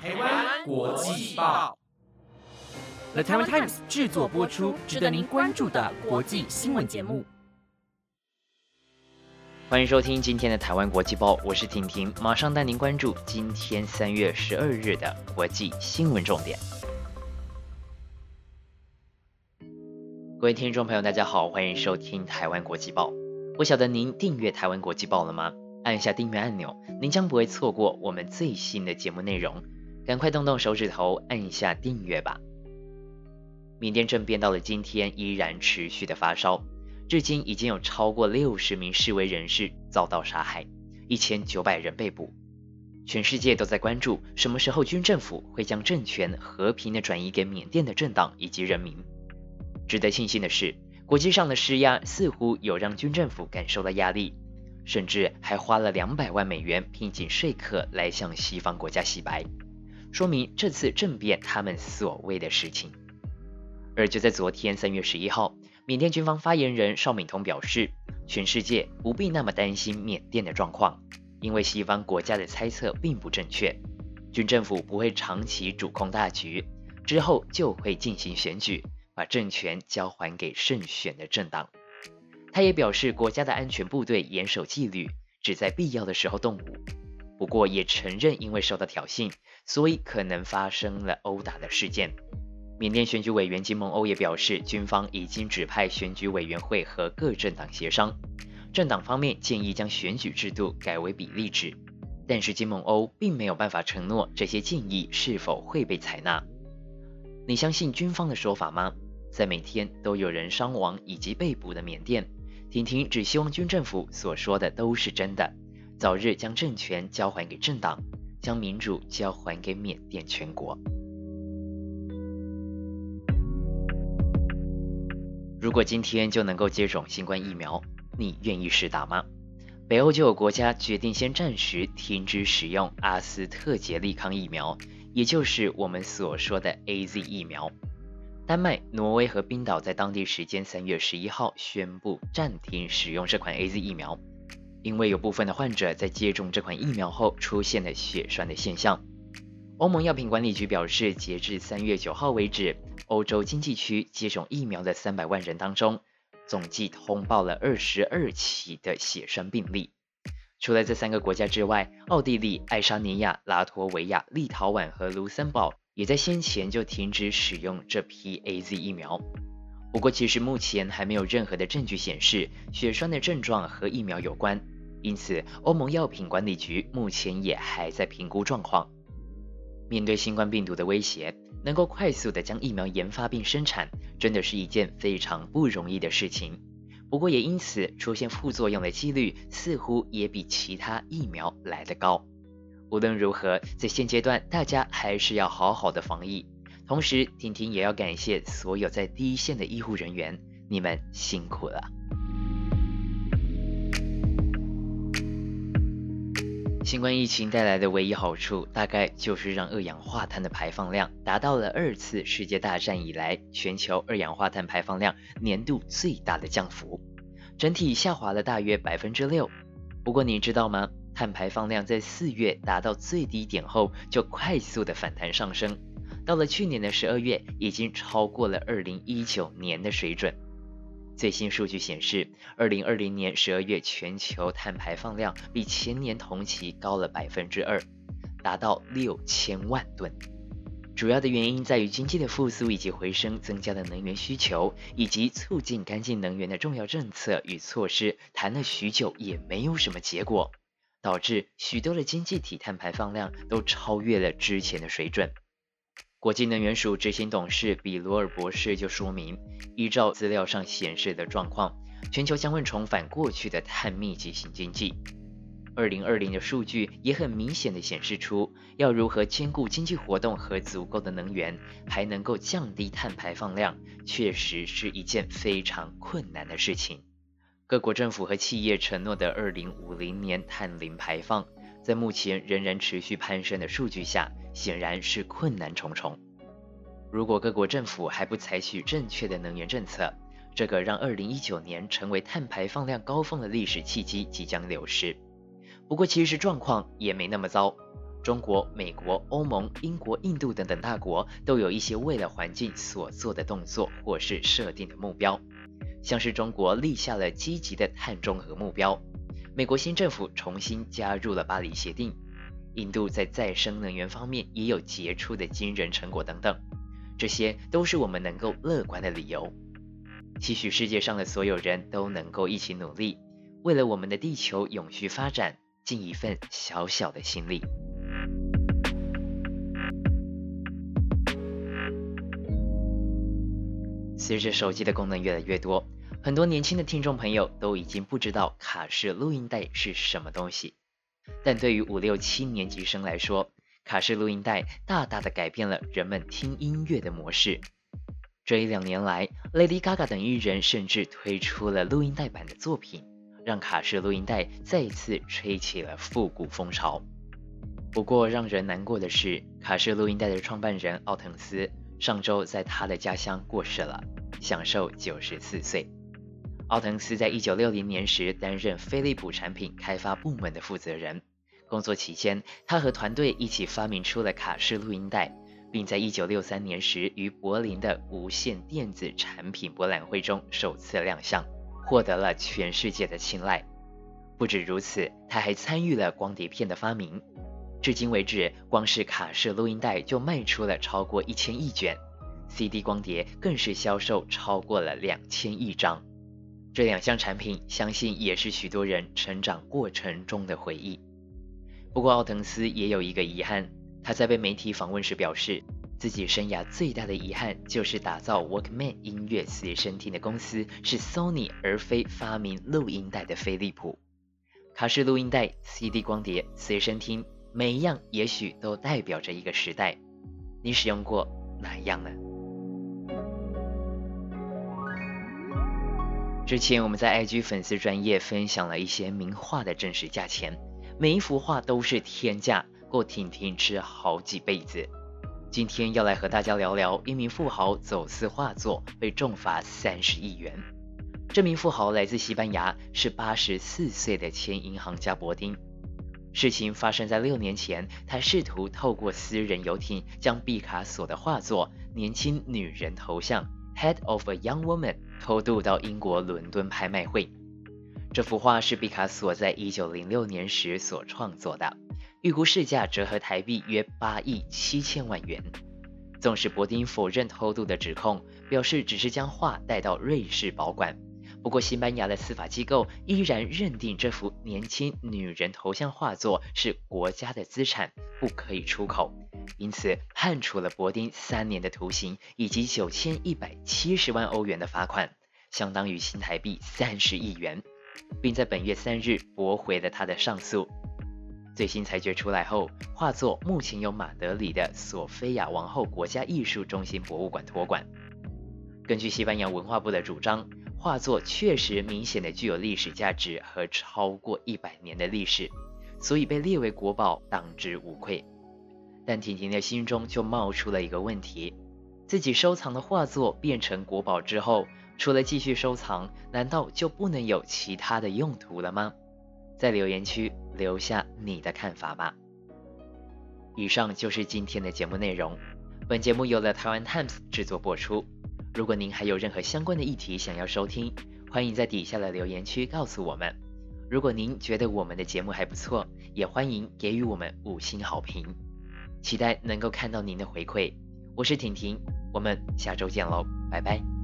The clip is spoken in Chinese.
台湾国际报，The Taiwan Times 制作播出，值得您关注的国际新闻节目。欢迎收听今天的台湾国际报，我是婷婷，马上带您关注今天三月十二日的国际新闻重点。各位听众朋友，大家好，欢迎收听台湾国际报。不晓得您订阅台湾国际报了吗？按一下订阅按钮，您将不会错过我们最新的节目内容。赶快动动手指头，按一下订阅吧。缅甸政变到了今天依然持续的发烧。至今已经有超过六十名示威人士遭到杀害，一千九百人被捕。全世界都在关注什么时候军政府会将政权和平的转移给缅甸的政党以及人民。值得庆幸的是，国际上的施压似乎有让军政府感受到压力，甚至还花了两百万美元聘请说客来向西方国家洗白，说明这次政变他们所谓的事情。而就在昨天三月十一号。缅甸军方发言人邵敏通表示，全世界不必那么担心缅甸的状况，因为西方国家的猜测并不正确。军政府不会长期主控大局，之后就会进行选举，把政权交还给胜选的政党。他也表示，国家的安全部队严守纪律，只在必要的时候动武。不过，也承认因为受到挑衅，所以可能发生了殴打的事件。缅甸选举委员金孟欧也表示，军方已经指派选举委员会和各政党协商。政党方面建议将选举制度改为比例制，但是金孟欧并没有办法承诺这些建议是否会被采纳。你相信军方的说法吗？在每天都有人伤亡以及被捕的缅甸，婷婷只希望军政府所说的都是真的，早日将政权交还给政党，将民主交还给缅甸全国。如果今天就能够接种新冠疫苗，你愿意试打吗？北欧就有国家决定先暂时停止使用阿斯特捷利康疫苗，也就是我们所说的 A Z 疫苗。丹麦、挪威和冰岛在当地时间三月十一号宣布暂停使用这款 A Z 疫苗，因为有部分的患者在接种这款疫苗后出现了血栓的现象。欧盟药品管理局表示，截至三月九号为止，欧洲经济区接种疫苗的三百万人当中，总计通报了二十二起的血栓病例。除了这三个国家之外，奥地利、爱沙尼亚、拉脱维亚、立陶宛和卢森堡也在先前就停止使用这批 A Z 疫苗。不过，其实目前还没有任何的证据显示血栓的症状和疫苗有关，因此欧盟药品管理局目前也还在评估状况。面对新冠病毒的威胁，能够快速的将疫苗研发并生产，真的是一件非常不容易的事情。不过也因此出现副作用的几率似乎也比其他疫苗来得高。无论如何，在现阶段，大家还是要好好的防疫。同时，婷婷也要感谢所有在第一线的医护人员，你们辛苦了。新冠疫情带来的唯一好处，大概就是让二氧化碳的排放量达到了二次世界大战以来全球二氧化碳排放量年度最大的降幅，整体下滑了大约百分之六。不过你知道吗？碳排放量在四月达到最低点后，就快速的反弹上升，到了去年的十二月，已经超过了二零一九年的水准。最新数据显示，二零二零年十二月全球碳排放量比前年同期高了百分之二，达到六千万吨。主要的原因在于经济的复苏以及回升增加的能源需求，以及促进干净能源的重要政策与措施谈了许久也没有什么结果，导致许多的经济体碳排放量都超越了之前的水准。国际能源署执行董事比罗尔博士就说明，依照资料上显示的状况，全球将会重返过去的碳密集型经济。二零二零的数据也很明显的显示出，要如何兼顾经济活动和足够的能源，还能够降低碳排放量，确实是一件非常困难的事情。各国政府和企业承诺的二零五零年碳零排放，在目前仍然持续攀升的数据下。显然是困难重重。如果各国政府还不采取正确的能源政策，这个让2019年成为碳排放量高峰的历史契机即将流失。不过，其实状况也没那么糟。中国、美国、欧盟、英国、印度等等大国都有一些为了环境所做的动作，或是设定的目标。像是中国立下了积极的碳中和目标，美国新政府重新加入了巴黎协定，印度在再生能源方面也有杰出的惊人成果等等，这些都是我们能够乐观的理由。期许世界上的所有人都能够一起努力，为了我们的地球永续发展尽一份小小的心力。随着手机的功能越来越多，很多年轻的听众朋友都已经不知道卡式录音带是什么东西。但对于五六七年级生来说，卡式录音带大大的改变了人们听音乐的模式。这一两年来，Lady Gaga 等艺人甚至推出了录音带版的作品，让卡式录音带再一次吹起了复古风潮。不过，让人难过的是，卡式录音带的创办人奥滕斯上周在他的家乡过世了，享受九十四岁。奥滕斯在一九六零年时担任飞利浦产品开发部门的负责人，工作期间，他和团队一起发明出了卡式录音带。并在一九六三年时于柏林的无线电子产品博览会中首次亮相，获得了全世界的青睐。不止如此，他还参与了光碟片的发明。至今为止，光是卡式录音带就卖出了超过一千亿卷，CD 光碟更是销售超过了两千亿张。这两项产品，相信也是许多人成长过程中的回忆。不过，奥滕斯也有一个遗憾。他在被媒体访问时表示，自己生涯最大的遗憾就是打造 Walkman 音乐随身听的公司是 Sony，而非发明录音带的飞利浦。卡式录音带、CD 光碟、随身听，每一样也许都代表着一个时代。你使用过哪一样呢？之前我们在 IG 粉丝专业分享了一些名画的真实价钱，每一幅画都是天价。够婷婷吃好几辈子。今天要来和大家聊聊一名富豪走私画作被重罚三十亿元。这名富豪来自西班牙，是八十四岁的前银行家伯丁。事情发生在六年前，他试图透过私人游艇将毕卡索的画作《年轻女人头像》（Head of a Young Woman） 偷渡到英国伦敦拍卖会。这幅画是毕卡索在一九零六年时所创作的。预估市价折合台币约八亿七千万元。纵使伯丁否认偷渡的指控，表示只是将画带到瑞士保管，不过西班牙的司法机构依然认定这幅年轻女人头像画作是国家的资产，不可以出口，因此判处了伯丁三年的徒刑以及九千一百七十万欧元的罚款，相当于新台币三十亿元，并在本月三日驳回了他的上诉。最新裁决出来后，画作目前由马德里的索菲亚王后国家艺术中心博物馆托管。根据西班牙文化部的主张，画作确实明显的具有历史价值和超过一百年的历史，所以被列为国宝当之无愧。但婷婷的心中就冒出了一个问题：自己收藏的画作变成国宝之后，除了继续收藏，难道就不能有其他的用途了吗？在留言区留下你的看法吧。以上就是今天的节目内容。本节目由了台湾 Times 制作播出。如果您还有任何相关的议题想要收听，欢迎在底下的留言区告诉我们。如果您觉得我们的节目还不错，也欢迎给予我们五星好评。期待能够看到您的回馈。我是婷婷，我们下周见喽，拜拜。